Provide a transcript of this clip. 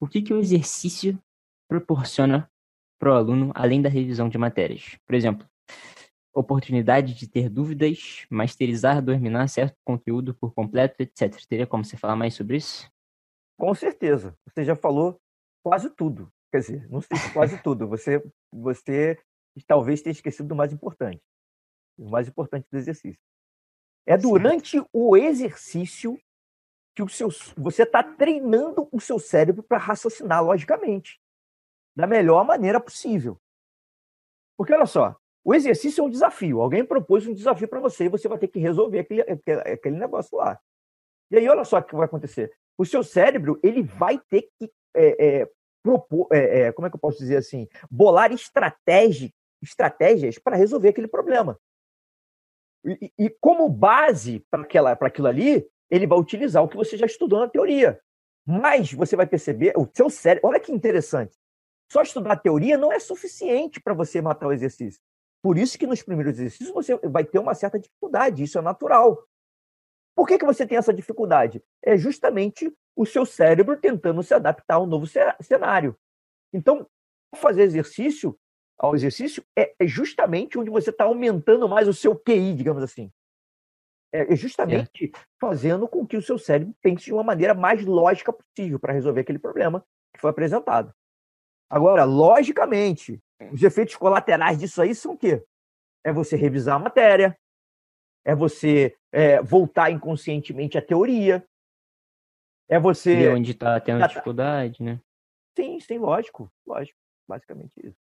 o que, que o exercício proporciona para o aluno além da revisão de matérias? Por exemplo, oportunidade de ter dúvidas, masterizar, dominar certo conteúdo por completo, etc. Teria como você falar mais sobre isso? Com certeza. Você já falou quase tudo. Quer dizer, não sei se quase tudo. Você, você talvez tenha esquecido do mais importante. O mais importante do exercício. É durante o exercício que o seu, você está treinando o seu cérebro para raciocinar logicamente, da melhor maneira possível. Porque olha só, o exercício é um desafio. Alguém propôs um desafio para você e você vai ter que resolver aquele, aquele negócio lá. E aí, olha só o que vai acontecer. O seu cérebro ele vai ter que é, é, propor, é, é como é que eu posso dizer assim, bolar estratégia, estratégias para resolver aquele problema. E, e como base para aquilo ali, ele vai utilizar o que você já estudou na teoria. Mas você vai perceber, o seu cérebro, olha que interessante. Só estudar a teoria não é suficiente para você matar o exercício. Por isso que nos primeiros exercícios você vai ter uma certa dificuldade, isso é natural. Por que, que você tem essa dificuldade? É justamente o seu cérebro tentando se adaptar ao novo cenário. Então, fazer exercício ao exercício é, é justamente onde você está aumentando mais o seu QI, digamos assim. É, é justamente é. fazendo com que o seu cérebro pense de uma maneira mais lógica possível para resolver aquele problema que foi apresentado. Agora, logicamente, os efeitos colaterais disso aí são o quê? É você revisar a matéria, é você é, voltar inconscientemente à teoria, é você. E onde está tendo dificuldade, né? Sim, sim, lógico, lógico, basicamente isso.